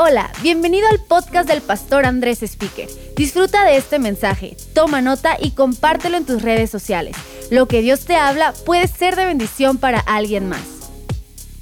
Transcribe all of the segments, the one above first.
Hola, bienvenido al podcast del pastor Andrés Speaker. Disfruta de este mensaje, toma nota y compártelo en tus redes sociales. Lo que Dios te habla puede ser de bendición para alguien más.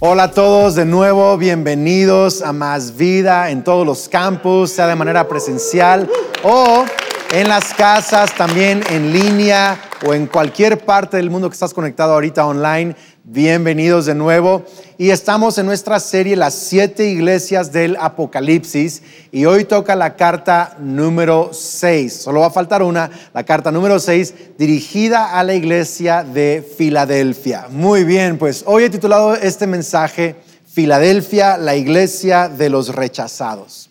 Hola a todos de nuevo, bienvenidos a Más Vida en todos los campus, sea de manera presencial o en las casas, también en línea o en cualquier parte del mundo que estás conectado ahorita online. Bienvenidos de nuevo. Y estamos en nuestra serie Las siete iglesias del Apocalipsis. Y hoy toca la carta número 6. Solo va a faltar una, la carta número 6, dirigida a la iglesia de Filadelfia. Muy bien, pues hoy he titulado este mensaje Filadelfia, la iglesia de los rechazados.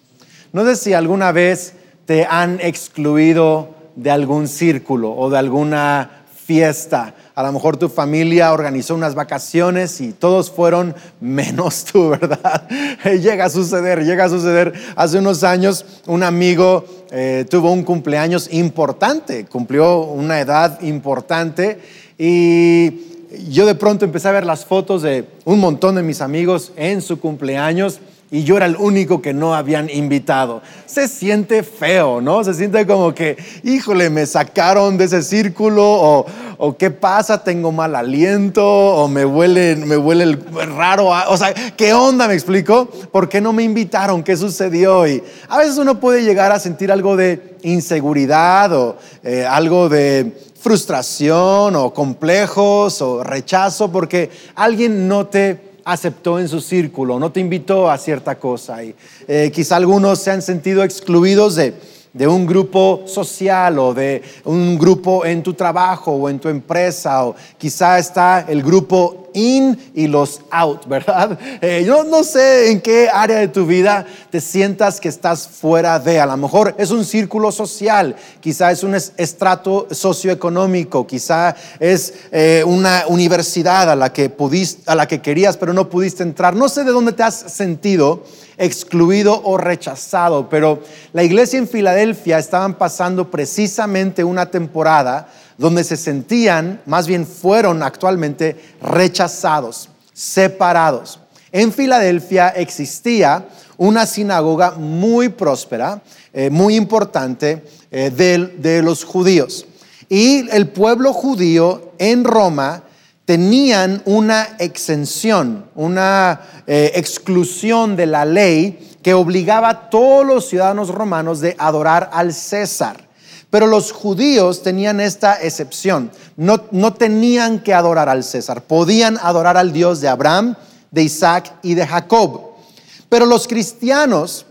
No sé si alguna vez te han excluido de algún círculo o de alguna fiesta a lo mejor tu familia organizó unas vacaciones y todos fueron menos tú, ¿verdad? llega a suceder, llega a suceder. Hace unos años un amigo eh, tuvo un cumpleaños importante, cumplió una edad importante y yo de pronto empecé a ver las fotos de un montón de mis amigos en su cumpleaños y yo era el único que no habían invitado. Se siente feo, ¿no? Se siente como que, híjole, me sacaron de ese círculo o, qué pasa, tengo mal aliento o me huele, me huele raro. O sea, ¿qué onda? Me explico. ¿Por qué no me invitaron? ¿Qué sucedió? Y a veces uno puede llegar a sentir algo de inseguridad o eh, algo de frustración o complejos o rechazo porque alguien no te aceptó en su círculo, no te invitó a cierta cosa. Y eh, quizá algunos se han sentido excluidos de de un grupo social o de un grupo en tu trabajo o en tu empresa o quizá está el grupo in y los out, ¿verdad? Eh, yo no sé en qué área de tu vida te sientas que estás fuera de, a lo mejor es un círculo social, quizá es un estrato socioeconómico, quizá es eh, una universidad a la que pudiste, a la que querías pero no pudiste entrar, no sé de dónde te has sentido excluido o rechazado, pero la iglesia en Filadelfia estaban pasando precisamente una temporada donde se sentían, más bien fueron actualmente rechazados, separados. En Filadelfia existía una sinagoga muy próspera, eh, muy importante eh, de los judíos. Y el pueblo judío en Roma tenían una exención, una eh, exclusión de la ley que obligaba a todos los ciudadanos romanos de adorar al César. Pero los judíos tenían esta excepción. No, no tenían que adorar al César. Podían adorar al Dios de Abraham, de Isaac y de Jacob. Pero los cristianos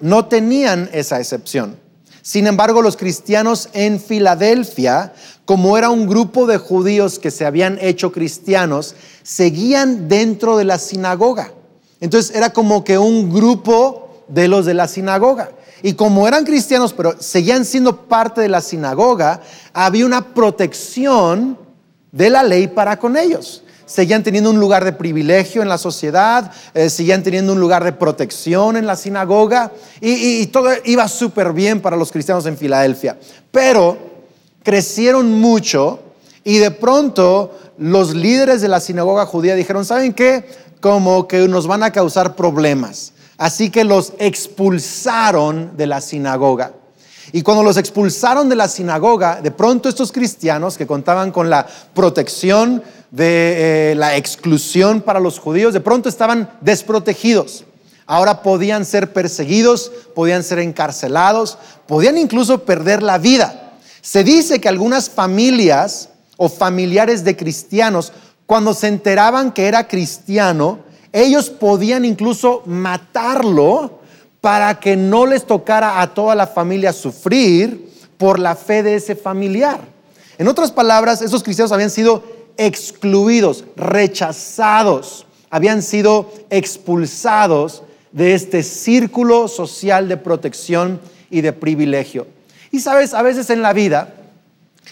no tenían esa excepción. Sin embargo, los cristianos en Filadelfia, como era un grupo de judíos que se habían hecho cristianos, seguían dentro de la sinagoga. Entonces era como que un grupo de los de la sinagoga. Y como eran cristianos, pero seguían siendo parte de la sinagoga, había una protección de la ley para con ellos seguían teniendo un lugar de privilegio en la sociedad, eh, seguían teniendo un lugar de protección en la sinagoga y, todo iba súper bien para los cristianos en Filadelfia. Pero crecieron mucho y de pronto los líderes de la sinagoga judía dijeron, ¿saben qué? Como que nos van a causar problemas. Así que los expulsaron de la sinagoga. Y cuando los expulsaron de la sinagoga, de pronto estos cristianos que contaban con la protección de eh, la exclusión para los judíos, de pronto estaban desprotegidos. Ahora podían ser perseguidos, podían ser encarcelados, podían incluso perder la vida. Se dice que algunas familias o familiares de cristianos, cuando se enteraban que era cristiano, ellos podían incluso matarlo para que no les tocara a toda la familia sufrir por la fe de ese familiar. En otras palabras, esos cristianos habían sido excluidos, rechazados, habían sido expulsados de este círculo social de protección y de privilegio. Y sabes, a veces en la vida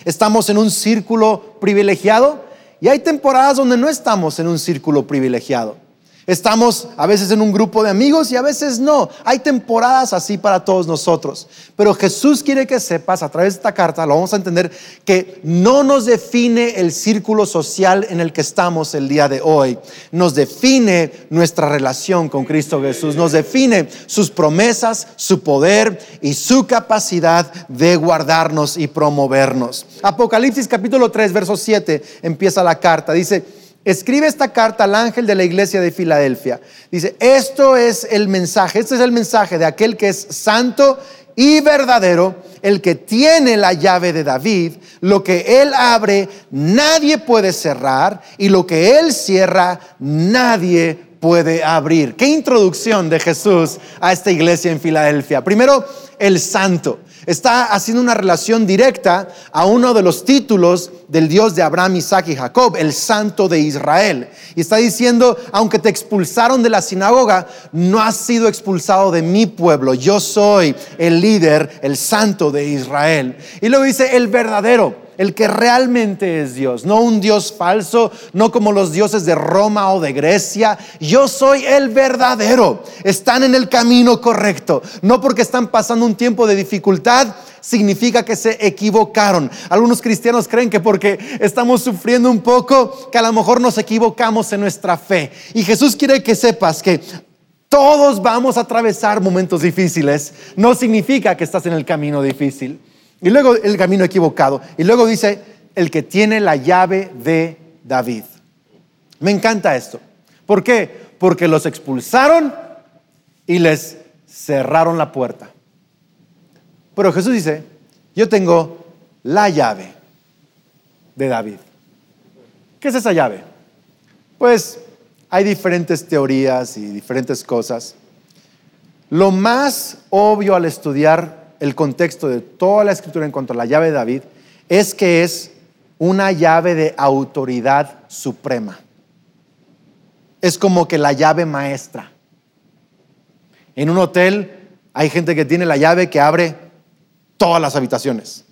estamos en un círculo privilegiado y hay temporadas donde no estamos en un círculo privilegiado. Estamos a veces en un grupo de amigos y a veces no. Hay temporadas así para todos nosotros. Pero Jesús quiere que sepas a través de esta carta, lo vamos a entender, que no nos define el círculo social en el que estamos el día de hoy. Nos define nuestra relación con Cristo Jesús. Nos define sus promesas, su poder y su capacidad de guardarnos y promovernos. Apocalipsis capítulo 3, verso 7 empieza la carta. Dice, escribe esta carta al ángel de la iglesia de Filadelfia. Dice, esto es el mensaje, este es el mensaje de aquel que es santo y verdadero, el que tiene la llave de David, lo que él abre, nadie puede cerrar, y lo que él cierra, nadie puede abrir. Qué introducción de Jesús a esta iglesia en Filadelfia. Primero, el santo está haciendo una relación directa a uno de los títulos del Dios de Abraham, Isaac y Jacob, el Santo de Israel. Y está diciendo, aunque te expulsaron de la sinagoga, no has sido expulsado de mi pueblo. Yo soy el líder, el Santo de Israel. Y luego dice, el verdadero el que realmente es Dios, no un Dios falso, no como los dioses de Roma o de Grecia. Yo soy el verdadero. Están en el camino correcto. No porque están pasando un tiempo de dificultad, significa que se equivocaron. Algunos cristianos creen que porque estamos sufriendo un poco, que a lo mejor nos equivocamos en nuestra fe. Y Jesús quiere que sepas que todos vamos a atravesar momentos difíciles. No significa que estás en el camino difícil. Y luego el camino equivocado. Y luego dice, el que tiene la llave de David. Me encanta esto. ¿Por qué? Porque los expulsaron y les cerraron la puerta. Pero Jesús dice, yo tengo la llave de David. ¿Qué es esa llave? Pues hay diferentes teorías y diferentes cosas. Lo más obvio al estudiar el contexto de toda la escritura en cuanto a la llave de David es que es una llave de autoridad suprema. Es como que la llave maestra. En un hotel hay gente que tiene la llave que abre todas las habitaciones.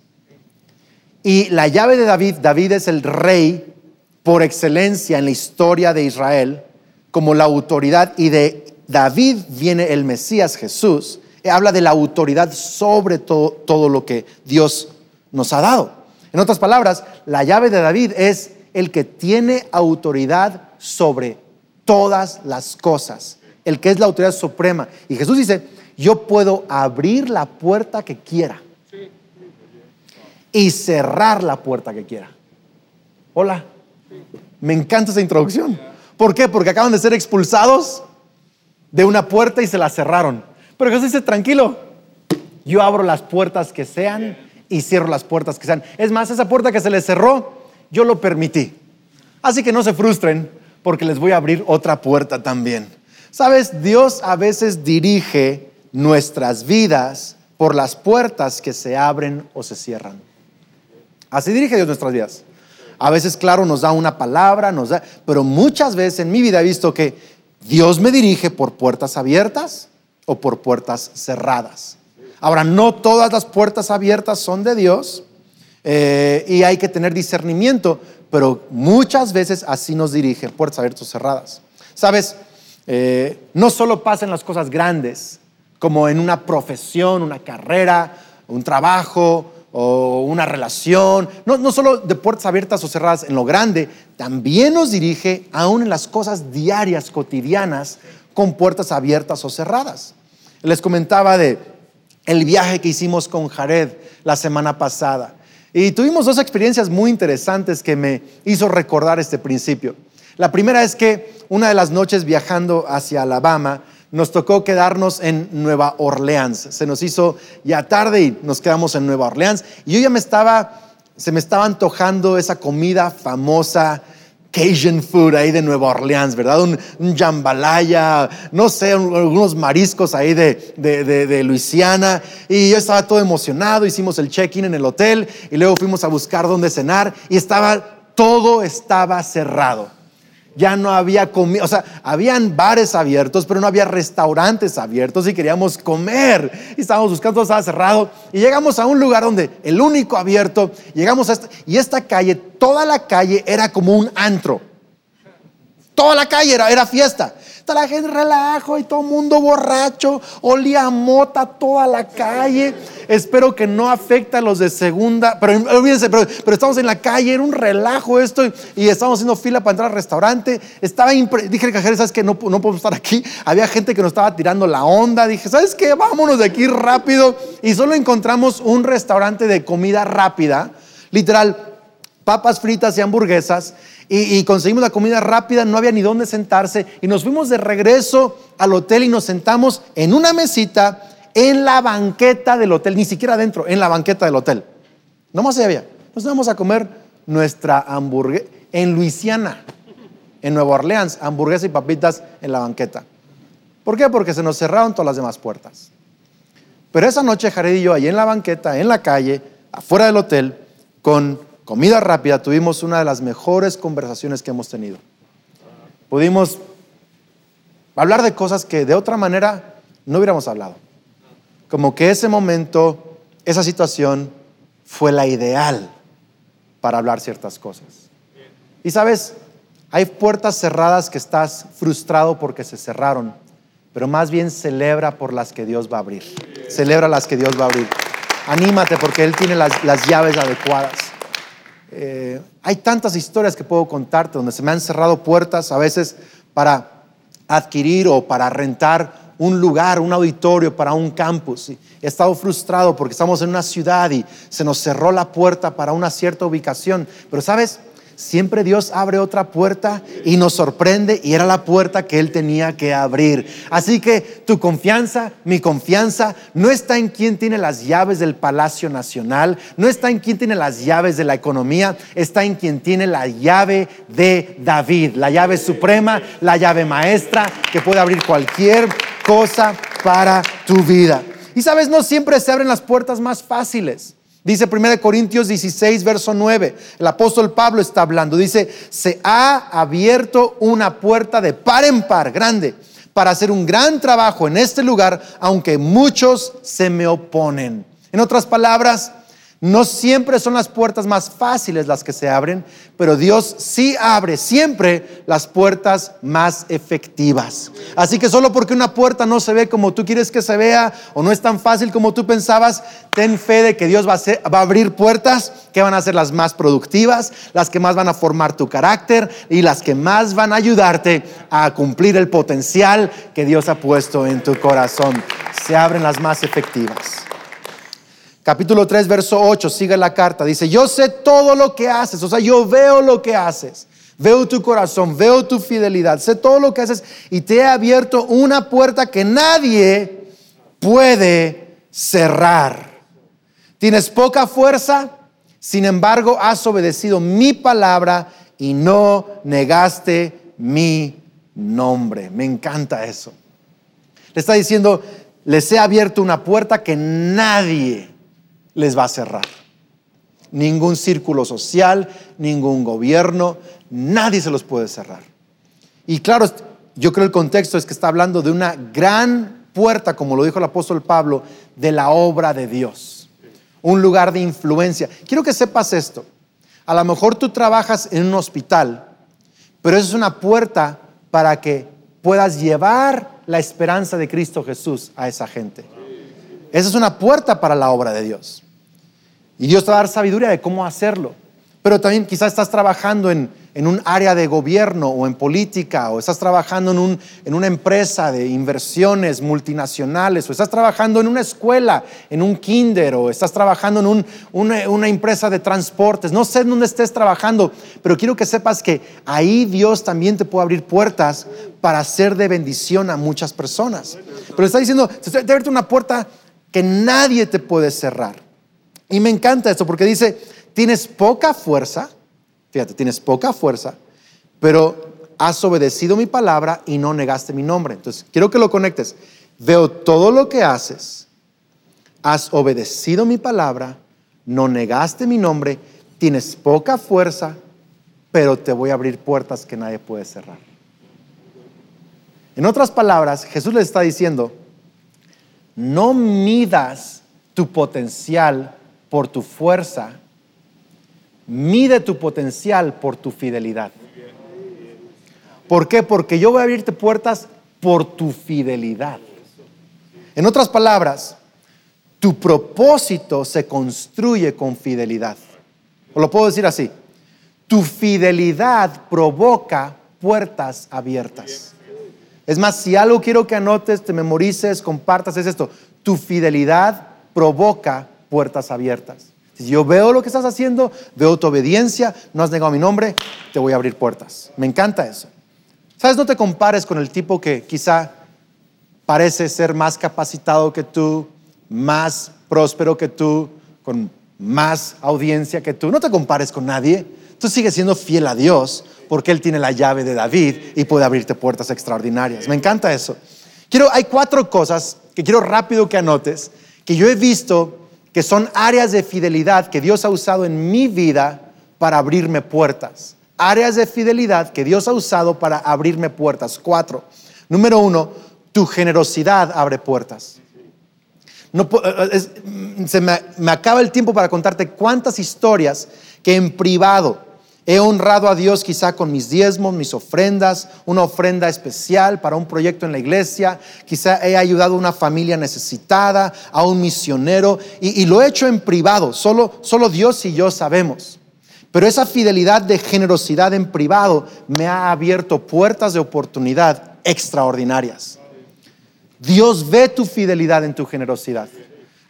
Y la llave de David, David es el rey por excelencia en la historia de Israel, como la autoridad, y de David viene el Mesías Jesús, habla de la autoridad sobre todo, todo lo que Dios nos ha dado. En otras palabras, la llave de David es el que tiene autoridad sobre todas las cosas, el que es la autoridad suprema. Y Jesús dice, yo puedo abrir la puerta que quiera y cerrar la puerta que quiera. Hola, me encanta esa introducción. ¿Por qué? Porque acaban de ser expulsados de una puerta y se la cerraron. Pero Jesús dice, tranquilo, yo abro las puertas que sean y cierro las puertas que sean. Es más, esa puerta que se les cerró, yo lo permití. Así que no se frustren porque les voy a abrir otra puerta también. Sabes, Dios a veces dirige nuestras vidas por las puertas que se abren o se cierran. Así dirige Dios nuestras vidas. A veces, claro, nos da una palabra, nos da, pero muchas veces en mi vida he visto que Dios me dirige por puertas abiertas o por puertas cerradas. Ahora, no todas las puertas abiertas son de Dios eh, y hay que tener discernimiento, pero muchas veces así nos dirigen, puertas abiertas o cerradas. Sabes, eh, no solo pasan las cosas grandes, como en una profesión, una carrera, un trabajo o una relación, no, no solo de puertas abiertas o cerradas en lo grande, también nos dirige aún en las cosas diarias, cotidianas, con puertas abiertas o cerradas. Les comentaba de el viaje que hicimos con Jared la semana pasada. Y tuvimos dos experiencias muy interesantes que me hizo recordar este principio. La primera es que una de las noches viajando hacia Alabama, nos tocó quedarnos en Nueva Orleans. Se nos hizo ya tarde y nos quedamos en Nueva Orleans. Y yo ya me estaba, se me estaba antojando esa comida famosa Cajun food ahí de Nueva Orleans, ¿verdad? Un, jambalaya, no sé, algunos mariscos ahí de, de, de, Luisiana. Y yo estaba todo emocionado, hicimos el check-in en el hotel y luego fuimos a buscar dónde cenar y estaba, todo estaba cerrado ya no había comida, o sea, habían bares abiertos, pero no había restaurantes abiertos y queríamos comer. Y estábamos buscando, estaba cerrado. Y llegamos a un lugar donde el único abierto, llegamos a esta, y esta calle, toda la calle era como un antro. Toda la calle era, era fiesta. La gente relajo y todo el mundo borracho, olía a mota toda la calle. Espero que no afecte a los de segunda, pero olvídense, pero, estamos en la calle, era un relajo esto y, estamos haciendo fila para entrar al restaurante. Estaba dije al cajero, ¿sabes qué? No, no podemos estar aquí. Había gente que nos estaba tirando la onda. Dije, ¿sabes qué? Vámonos de aquí rápido. Y solo encontramos un restaurante de comida rápida, literal, papas fritas y hamburguesas y, conseguimos la comida rápida, no había ni dónde sentarse y nos fuimos de regreso al hotel y nos sentamos en una mesita en la banqueta del hotel, ni siquiera adentro, en la banqueta del hotel. No más se había. Nos vamos a comer nuestra hamburguesa en Luisiana, en Nueva Orleans, hamburguesa y papitas en la banqueta. ¿Por qué? Porque se nos cerraron todas las demás puertas. Pero esa noche Jared y yo, ahí en la banqueta, en la calle, afuera del hotel, con comida rápida, tuvimos una de las mejores conversaciones que hemos tenido. Pudimos hablar de cosas que de otra manera no hubiéramos hablado. Como que ese momento, esa situación fue la ideal para hablar ciertas cosas. Y sabes, hay puertas cerradas que estás frustrado porque se cerraron, pero más bien celebra por las que Dios va a abrir. Celebra las que Dios va a abrir. Anímate porque Él tiene las, las llaves adecuadas. Eh, hay tantas historias que puedo contarte donde se me han cerrado puertas a veces para adquirir o para rentar un lugar, un auditorio para un campus. he estado frustrado porque estamos en una ciudad y se nos cerró la puerta para una cierta ubicación. Pero sabes, Siempre Dios abre otra puerta y nos sorprende y era la puerta que Él tenía que abrir. Así que tu confianza, mi confianza, no está en quién tiene las llaves del Palacio Nacional, no está en quién tiene las llaves de la economía, está en quien tiene la llave de David, la llave suprema, la llave maestra que puede abrir cualquier cosa para tu vida. Y sabes, no siempre se abren las puertas más fáciles. Dice 1 Corintios 16, verso 9. El apóstol Pablo está hablando. Dice, se ha abierto una puerta de par en par, grande, para hacer un gran trabajo en este lugar, aunque muchos se me oponen. En otras palabras, no siempre son las puertas más fáciles las que se abren, pero Dios sí abre siempre las puertas más efectivas. Así que solo porque una puerta no se ve como tú quieres que se vea o no es tan fácil como tú pensabas, ten fe de que Dios va a, abrir puertas que van a ser las más productivas, las que más van a formar tu carácter y las que más van a ayudarte a cumplir el potencial que Dios ha puesto en tu corazón. Se abren las más efectivas. Capítulo 3, verso 8, sigue la carta. Dice, yo sé todo lo que haces, o sea, yo veo lo que haces. Veo tu corazón, veo tu fidelidad, sé todo lo que haces y te he abierto una puerta que nadie puede cerrar. Tienes poca fuerza, sin embargo has obedecido mi palabra y no negaste mi nombre. Me encanta eso. Le está diciendo, les he abierto una puerta que nadie les va a cerrar. Ningún círculo social, ningún gobierno, nadie se los puede cerrar. Y claro, yo creo el contexto es que está hablando de una gran puerta, como lo dijo el apóstol Pablo, de la obra de Dios. Un lugar de influencia. Quiero que sepas esto. A lo mejor tú trabajas en un hospital, pero eso es una puerta para que puedas llevar la esperanza de Cristo Jesús a esa gente. Esa es una puerta para la obra de Dios. Y Dios te va a dar sabiduría de cómo hacerlo. Pero también quizás estás trabajando en, un área de gobierno o en política, o estás trabajando en, un, en, una empresa de inversiones multinacionales, o estás trabajando en una escuela, en un kinder, o estás trabajando en una, una empresa de transportes. No sé en dónde estés trabajando, pero quiero que sepas que ahí Dios también te puede abrir puertas para ser de bendición a muchas personas. Pero está diciendo, te abierto una puerta que nadie te puede cerrar. Y me encanta esto porque dice, tienes poca fuerza, fíjate, tienes poca fuerza, pero has obedecido mi palabra y no negaste mi nombre. Entonces, quiero que lo conectes. Veo todo lo que haces, has obedecido mi palabra, no negaste mi nombre, tienes poca fuerza, pero te voy a abrir puertas que nadie puede cerrar. En otras palabras, Jesús le está diciendo, no midas tu potencial por tu fuerza, mide tu potencial por tu fidelidad. ¿Por qué? Porque yo voy a abrirte puertas por tu fidelidad. En otras palabras, tu propósito se construye con fidelidad. O lo puedo decir así, tu fidelidad provoca puertas abiertas. Es más, si algo quiero que anotes, te memorices, compartas, es esto. Tu fidelidad provoca puertas abiertas. Si yo veo lo que estás haciendo, veo tu obediencia, no has negado mi nombre, te voy a abrir puertas. Me encanta eso. ¿Sabes? No te compares con el tipo que quizá parece ser más capacitado que tú, más próspero que tú, con más audiencia que tú. No te compares con nadie. Tú sigues siendo fiel a Dios porque Él tiene la llave de David y puede abrirte puertas extraordinarias. Me encanta eso. Quiero, hay cuatro cosas que quiero rápido que anotes, que yo he visto que son áreas de fidelidad que Dios ha usado en mi vida para abrirme puertas. Áreas de fidelidad que Dios ha usado para abrirme puertas. Cuatro. Número uno, tu generosidad abre puertas. No, eh, se me, me acaba el tiempo para contarte cuántas historias que en privado He honrado a Dios quizá con mis diezmos, mis ofrendas, una ofrenda especial para un proyecto en la iglesia. Quizá he ayudado a una familia necesitada, a un misionero, y, lo he hecho en privado. Solo, solo Dios y yo sabemos. Pero esa fidelidad de generosidad en privado me ha abierto puertas de oportunidad extraordinarias. Dios ve tu fidelidad en tu generosidad.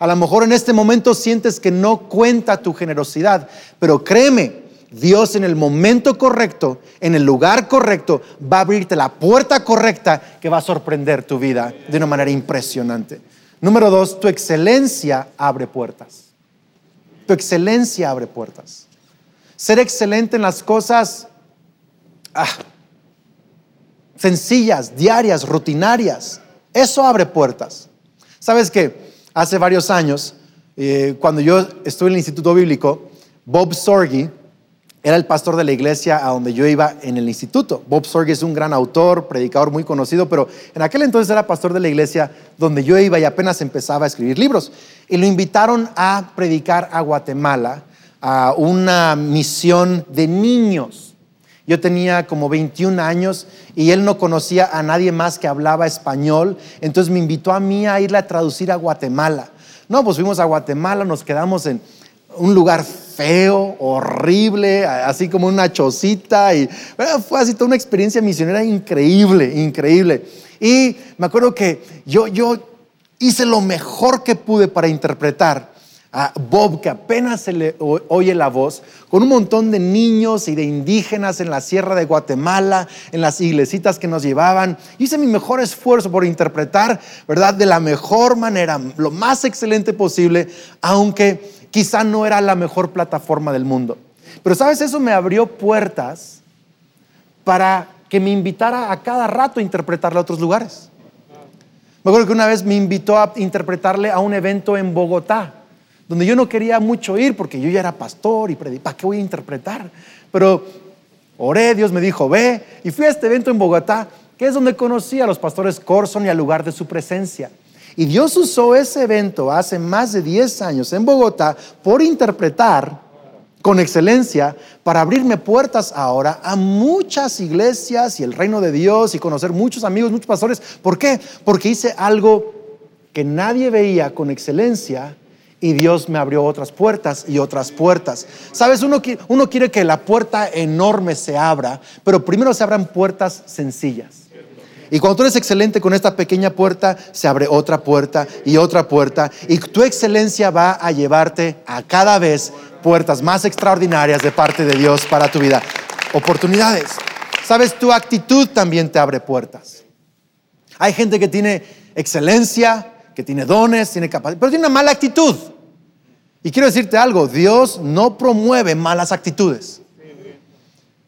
A lo mejor en este momento sientes que no cuenta tu generosidad, pero créeme, Dios en el momento correcto, en el lugar correcto, va a abrirte la puerta correcta que va a sorprender tu vida de una manera impresionante. Número dos, tu excelencia abre puertas. Tu excelencia abre puertas. Ser excelente en las cosas ah, sencillas, diarias, rutinarias, eso abre puertas. ¿Sabes qué? Hace varios años, eh, cuando yo estuve en el Instituto Bíblico, Bob Sorgi, era el pastor de la iglesia a donde yo iba en el instituto. Bob Sorge es un gran autor, predicador muy conocido, pero en aquel entonces era pastor de la iglesia donde yo iba y apenas empezaba a escribir libros. Y lo invitaron a predicar a Guatemala, a una misión de niños. Yo tenía como 21 años y él no conocía a nadie más que hablaba español, entonces me invitó a mí a irle a traducir a Guatemala. No, pues fuimos a Guatemala, nos quedamos en un lugar feo, horrible, así como una chocita. Y fue así toda una experiencia misionera increíble, increíble. Y me acuerdo que yo, yo hice lo mejor que pude para interpretar a Bob, que apenas se le oye la voz, con un montón de niños y de indígenas en la sierra de Guatemala, en las iglesitas que nos llevaban. Hice mi mejor esfuerzo por interpretar, ¿verdad?, de la mejor manera, lo más excelente posible, aunque quizá no era la mejor plataforma del mundo. Pero sabes, eso me abrió puertas para que me invitara a cada rato a interpretarle a otros lugares. Me acuerdo que una vez me invitó a interpretarle a un evento en Bogotá, donde yo no quería mucho ir porque yo ya era pastor y predicaba, ¿para qué voy a interpretar? Pero oré, Dios me dijo, ve, y fui a este evento en Bogotá, que es donde conocí a los pastores Corson y al lugar de su presencia. Y Dios usó ese evento hace más de 10 años en Bogotá por interpretar con excelencia para abrirme puertas ahora a muchas iglesias y el reino de Dios y conocer muchos amigos, muchos pastores. ¿Por qué? Porque hice algo que nadie veía con excelencia y Dios me abrió otras puertas y otras puertas. Sabes, uno, quiere que la puerta enorme se abra, pero primero se abran puertas sencillas. Y cuando tú eres excelente con esta pequeña puerta, se abre otra puerta y otra puerta. Y tu excelencia va a llevarte a cada vez puertas más extraordinarias de parte de Dios para tu vida. Oportunidades. Sabes, tu actitud también te abre puertas. Hay gente que tiene excelencia, que tiene dones, tiene capacidad, pero tiene una mala actitud. Y quiero decirte algo, Dios no promueve malas actitudes,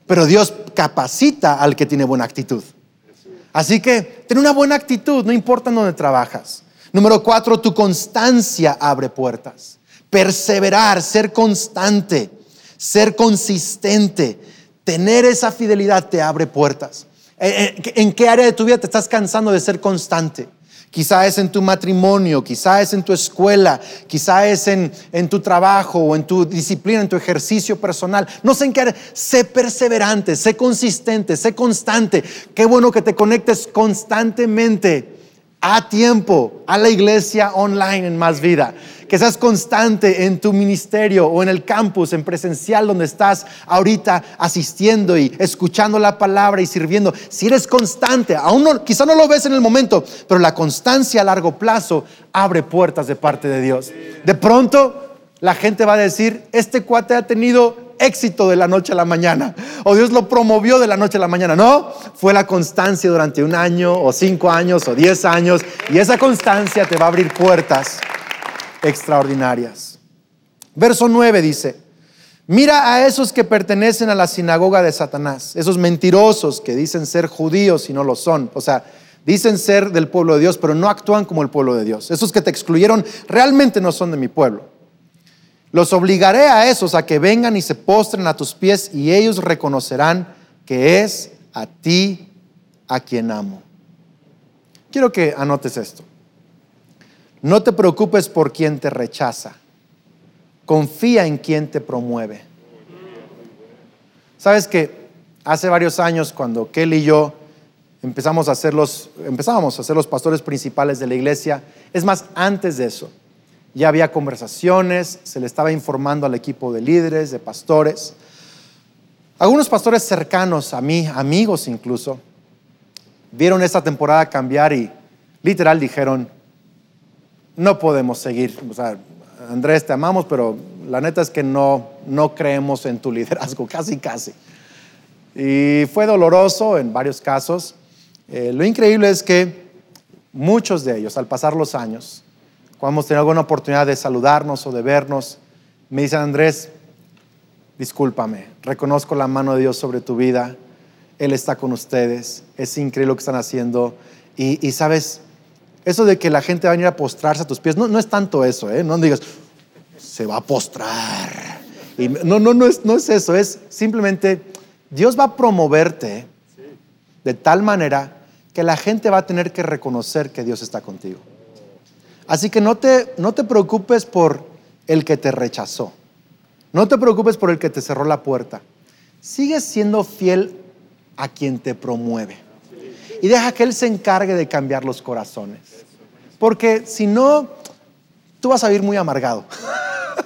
pero Dios capacita al que tiene buena actitud. Así que ten una buena actitud, no importa en dónde trabajas. Número cuatro, tu constancia abre puertas. Perseverar, ser constante, ser consistente, tener esa fidelidad te abre puertas. Eh, eh, ¿En qué área de tu vida te estás cansando de ser constante? Quizá es en tu matrimonio, quizá es en tu escuela, quizá es en, en, tu trabajo o en tu disciplina, en tu ejercicio personal. No sé en qué. Sé perseverante, sé consistente, sé constante. Qué bueno que te conectes constantemente a tiempo a la iglesia online en Más Vida. Que seas constante en tu ministerio o en el campus, en presencial donde estás ahorita asistiendo y escuchando la palabra y sirviendo. Si eres constante, aún no, quizá no lo ves en el momento, pero la constancia a largo plazo abre puertas de parte de Dios. De pronto la gente va a decir, este cuate ha tenido éxito de la noche a la mañana. O Dios lo promovió de la noche a la mañana. No, fue la constancia durante un año o cinco años o diez años. Y esa constancia te va a abrir puertas extraordinarias. Verso 9 dice, mira a esos que pertenecen a la sinagoga de Satanás, esos mentirosos que dicen ser judíos y no lo son. O sea, dicen ser del pueblo de Dios, pero no actúan como el pueblo de Dios. Esos que te excluyeron realmente no son de mi pueblo. Los obligaré a esos a que vengan y se postren a tus pies y ellos reconocerán que es a ti a quien amo. Quiero que anotes esto. No te preocupes por quien te rechaza. Confía en quien te promueve. Sabes que hace varios años cuando Kelly y yo empezamos a ser los, empezábamos a ser los pastores principales de la iglesia, es más, antes de eso, ya había conversaciones, se le estaba informando al equipo de líderes, de pastores. Algunos pastores cercanos a mí, amigos incluso, vieron esta temporada cambiar y literal dijeron, no podemos seguir. O sea, Andrés, te amamos, pero la neta es que no, no creemos en tu liderazgo, casi, casi. Y fue doloroso en varios casos. Eh, lo increíble es que muchos de ellos, al pasar los años, cuando hemos tenido alguna oportunidad de saludarnos o de vernos, me dicen, Andrés, discúlpame, reconozco la mano de Dios sobre tu vida, Él está con ustedes, es increíble lo que están haciendo. Y, sabes, eso de que la gente va a venir a postrarse a tus pies, no, no es tanto eso, ¿eh? no digas, se va a postrar. Y no, no, no es, no es eso, es simplemente Dios va a promoverte de tal manera que la gente va a tener que reconocer que Dios está contigo. Así que no te, no te preocupes por el que te rechazó. No te preocupes por el que te cerró la puerta. Sigue siendo fiel a quien te promueve. Y deja que Él se encargue de cambiar los corazones. Porque si no, tú vas a vivir muy amargado.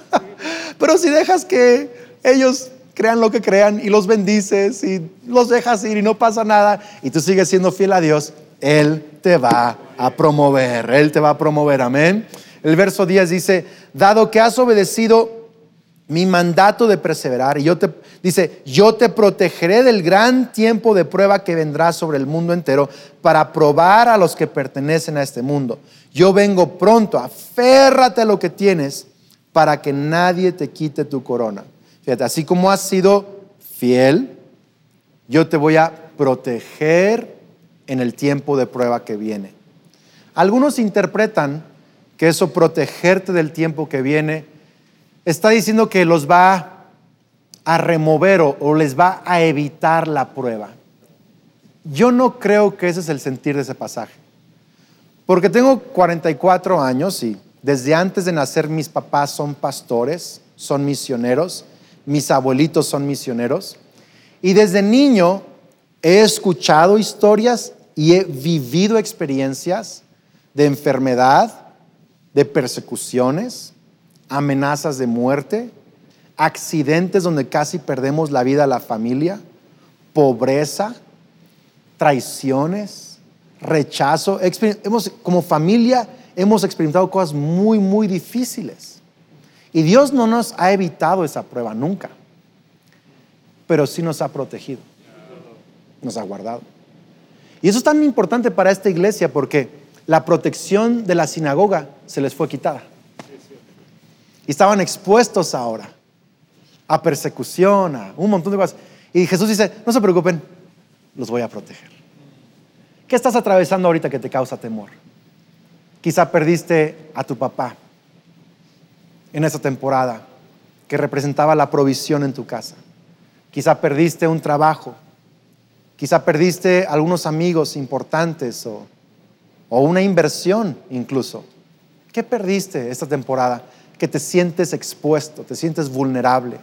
Pero si dejas que ellos crean lo que crean y los bendices y los dejas ir y no pasa nada y tú sigues siendo fiel a Dios, Él te va a promover. Él te va a promover. Amén. El verso 10 dice, dado que has obedecido mi mandato de perseverar, y yo te, dice, yo te protegeré del gran tiempo de prueba que vendrá sobre el mundo entero para probar a los que pertenecen a este mundo. Yo vengo pronto, aférrate a lo que tienes para que nadie te quite tu corona. Fíjate, así como has sido fiel, yo te voy a proteger en el tiempo de prueba que viene. Algunos interpretan que eso protegerte del tiempo que viene está diciendo que los va a remover o, les va a evitar la prueba. Yo no creo que ese es el sentir de ese pasaje. Porque tengo 44 años y desde antes de nacer mis papás son pastores, son misioneros, mis abuelitos son misioneros. Y desde niño he escuchado historias y he vivido experiencias de enfermedad, de persecuciones, amenazas de muerte, accidentes donde casi perdemos la vida a la familia, pobreza, traiciones, rechazo. Hemos, como familia hemos experimentado cosas muy, muy difíciles. Y Dios no nos ha evitado esa prueba nunca, pero sí nos ha protegido, nos ha guardado. Y eso es tan importante para esta iglesia porque la protección de la sinagoga se les fue quitada. Estaban expuestos ahora a persecución, a un montón de cosas. Y Jesús dice, no se preocupen, los voy a proteger. ¿Qué estás atravesando ahorita que te causa temor? Quizá perdiste a tu papá en esa temporada que representaba la provisión en tu casa. Quizá perdiste un trabajo. Quizá perdiste algunos amigos importantes o o una inversión incluso. ¿Qué perdiste esta temporada? Que te sientes expuesto, te sientes vulnerable.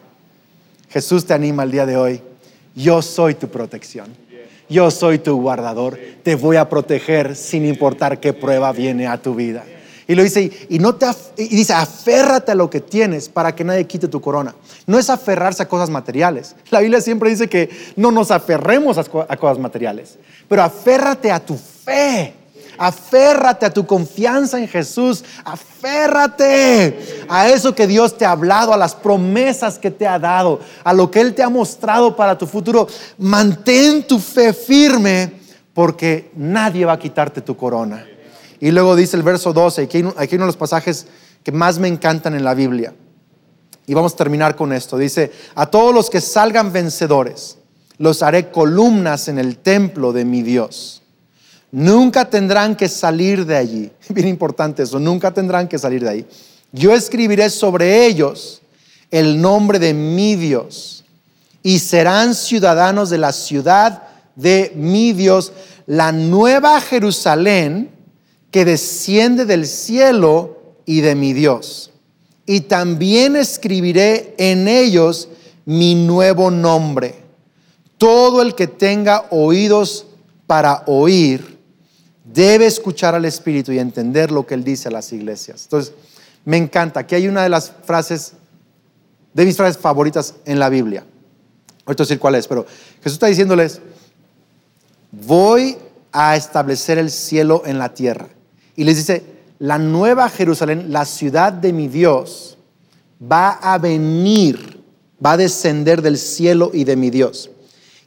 Jesús te anima el día de hoy. Yo soy tu protección. Yo soy tu guardador. Te voy a proteger sin importar qué prueba viene a tu vida. Y lo dice, y, no te y dice, aférrate a lo que tienes para que nadie quite tu corona. No es aferrarse a cosas materiales. La Biblia siempre dice que no nos aferremos a, a cosas materiales, pero aférrate a tu fe. Aférrate a tu confianza en Jesús. Aférrate a eso que Dios te ha hablado, a las promesas que te ha dado, a lo que Él te ha mostrado para tu futuro. Mantén tu fe firme porque nadie va a quitarte tu corona. Y luego dice el verso 12, aquí, aquí uno de los pasajes que más me encantan en la Biblia. Y vamos a terminar con esto. Dice, a todos los que salgan vencedores, los haré columnas en el templo de mi Dios. Nunca tendrán que salir de allí. Bien importante eso, nunca tendrán que salir de ahí. Yo escribiré sobre ellos el nombre de mi Dios y serán ciudadanos de la ciudad de mi Dios, la nueva Jerusalén que desciende del cielo y de mi Dios. Y también escribiré en ellos mi nuevo nombre. Todo el que tenga oídos para oír, debe escuchar al Espíritu y entender lo que Él dice a las iglesias. Entonces, me encanta. Aquí hay una de las frases, de mis frases favoritas en la Biblia. Ahorita decir cuál es, pero Jesús está diciéndoles, voy a establecer el cielo en la tierra. Y les dice, la nueva Jerusalén, la ciudad de mi Dios, va a venir, va a descender del cielo y de mi Dios.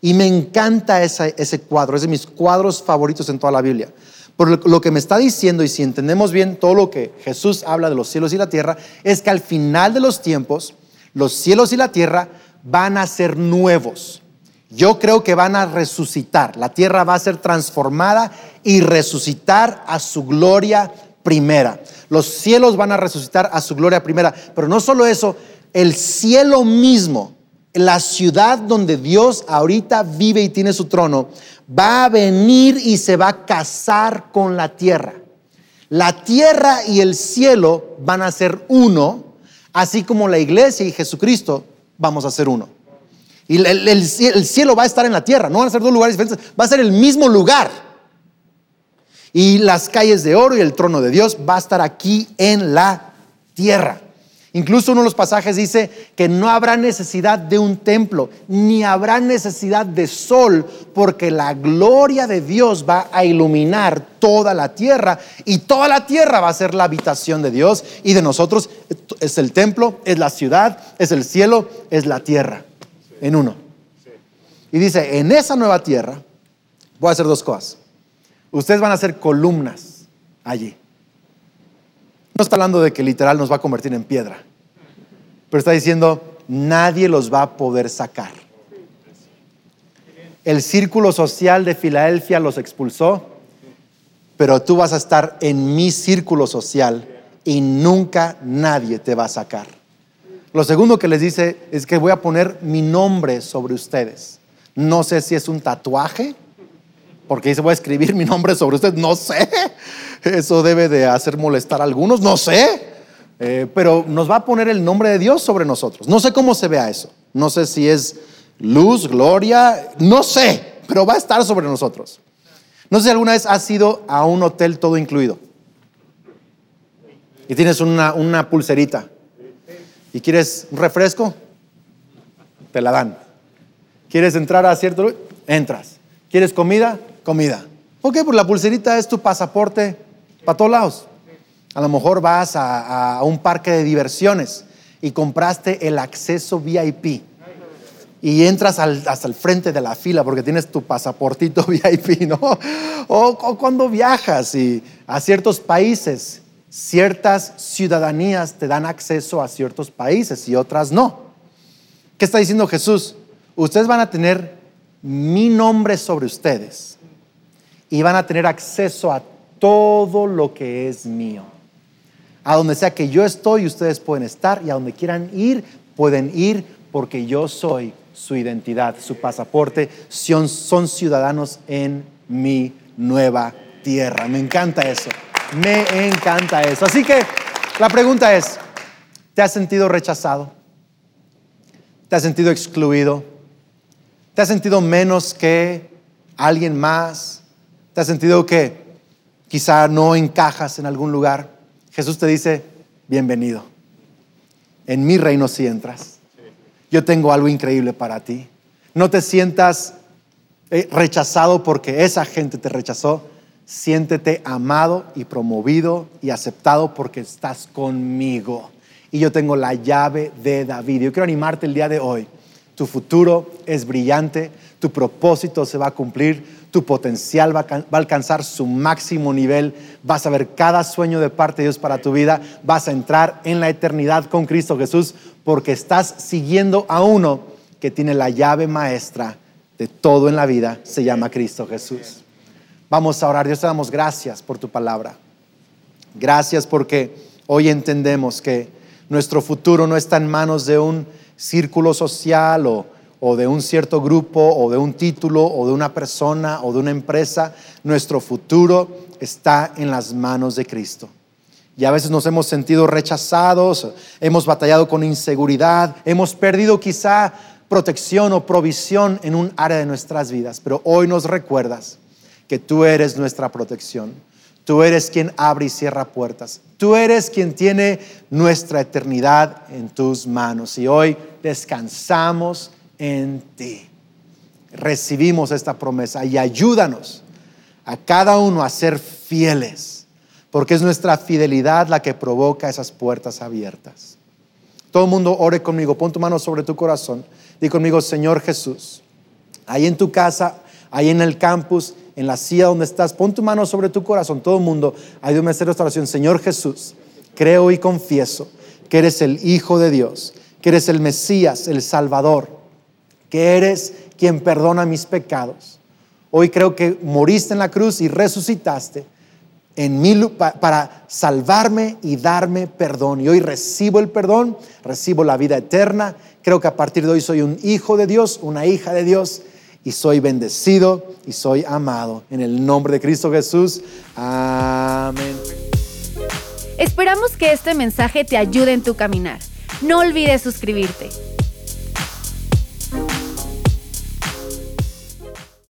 Y me encanta ese cuadro, es de mis cuadros favoritos en toda la Biblia. Por lo que me está diciendo, y si entendemos bien todo lo que Jesús habla de los cielos y la tierra, es que al final de los tiempos, los cielos y la tierra van a ser nuevos. Yo creo que van a resucitar. La tierra va a ser transformada y resucitar a su gloria primera. Los cielos van a resucitar a su gloria primera. Pero no solo eso, el cielo mismo la ciudad donde Dios ahorita vive y tiene su trono, va a venir y se va a casar con la tierra. La tierra y el cielo van a ser uno, así como la iglesia y Jesucristo vamos a ser uno. Y el, cielo va a estar en la tierra, no van a ser dos lugares diferentes, va a ser el mismo lugar. Y las calles de oro y el trono de Dios va a estar aquí en la tierra. Incluso uno de los pasajes dice que no habrá necesidad de un templo, ni habrá necesidad de sol, porque la gloria de Dios va a iluminar toda la tierra y toda la tierra va a ser la habitación de Dios y de nosotros es el templo, es la ciudad, es el cielo, es la tierra, en uno. Y dice, en esa nueva tierra voy a hacer dos cosas. Ustedes van a ser columnas allí. No está hablando de que literal nos va a convertir en piedra, pero está diciendo, nadie los va a poder sacar. El círculo social de Filadelfia los expulsó, pero tú vas a estar en mi círculo social y nunca nadie te va a sacar. Lo segundo que les dice es que voy a poner mi nombre sobre ustedes. No sé si es un tatuaje, porque dice voy a escribir mi nombre sobre ustedes, no sé. Eso debe de hacer molestar a algunos, no sé. Eh, pero nos va a poner el nombre de Dios sobre nosotros. No sé cómo se vea eso. No sé si es luz, gloria, no sé, pero va a estar sobre nosotros. No sé si alguna vez has ido a un hotel todo incluido y tienes una, pulserita y quieres un refresco, te la dan. ¿Quieres entrar a cierto Entras. ¿Quieres comida? Comida. Ok, pues la pulserita es tu pasaporte para todos lados. A lo mejor vas a, un parque de diversiones y compraste el acceso VIP y entras hasta el frente de la fila porque tienes tu pasaportito VIP, ¿no? O, cuando viajas y a ciertos países, ciertas ciudadanías te dan acceso a ciertos países y otras no. ¿Qué está diciendo Jesús? Ustedes van a tener mi nombre sobre ustedes y van a tener acceso a todo lo que es mío. A donde sea que yo estoy, ustedes pueden estar y a donde quieran ir, pueden ir porque yo soy su identidad, su pasaporte, son, son ciudadanos en mi nueva tierra. Me encanta eso. Me encanta eso. Así que la pregunta es, ¿te has sentido rechazado? ¿Te has sentido excluido? ¿Te has sentido menos que alguien más? ¿Te has sentido que quizá no encajas en algún lugar? Jesús te dice, bienvenido. En mi reino sí entras. Yo tengo algo increíble para ti. No te sientas eh, rechazado porque esa gente te rechazó. Siéntete amado y promovido y aceptado porque estás conmigo. Y yo tengo la llave de David. Yo quiero animarte el día de hoy. Tu futuro es brillante, tu propósito se va a cumplir, tu potencial va a alcanzar su máximo nivel, vas a ver cada sueño de parte de Dios para tu vida, vas a entrar en la eternidad con Cristo Jesús porque estás siguiendo a uno que tiene la llave maestra de todo en la vida, se llama Cristo Jesús. Vamos a orar, Dios te damos gracias por tu palabra. Gracias porque hoy entendemos que nuestro futuro no está en manos de un círculo social o, o de un cierto grupo o de un título o de una persona o de una empresa. Nuestro futuro está en las manos de Cristo. Y a veces nos hemos sentido rechazados, hemos batallado con inseguridad, hemos perdido quizá protección o provisión en un área de nuestras vidas, pero hoy nos recuerdas que tú eres nuestra protección. Tú eres quien abre y cierra puertas. Tú eres quien tiene nuestra eternidad en tus manos. Y hoy descansamos en ti. Recibimos esta promesa y ayúdanos a cada uno a ser fieles, porque es nuestra fidelidad la que provoca esas puertas abiertas. Todo el mundo ore conmigo, pon tu mano sobre tu corazón. Di conmigo, Señor Jesús, ahí en tu casa, ahí en el campus, en la silla donde estás, pon tu mano sobre tu corazón. Todo el mundo, ayúdame a hacer esta oración. Señor Jesús, creo y confieso que eres el Hijo de Dios, que eres el Mesías, el Salvador, que eres quien perdona mis pecados. Hoy creo que moriste en la cruz y resucitaste en mí para salvarme y darme perdón. Y hoy recibo el perdón, recibo la vida eterna. Creo que a partir de hoy soy un hijo de Dios, una hija de Dios y soy bendecido y soy amado. En el nombre de Cristo Jesús. Amén. Esperamos que este mensaje te ayude en tu caminar. No olvides suscribirte.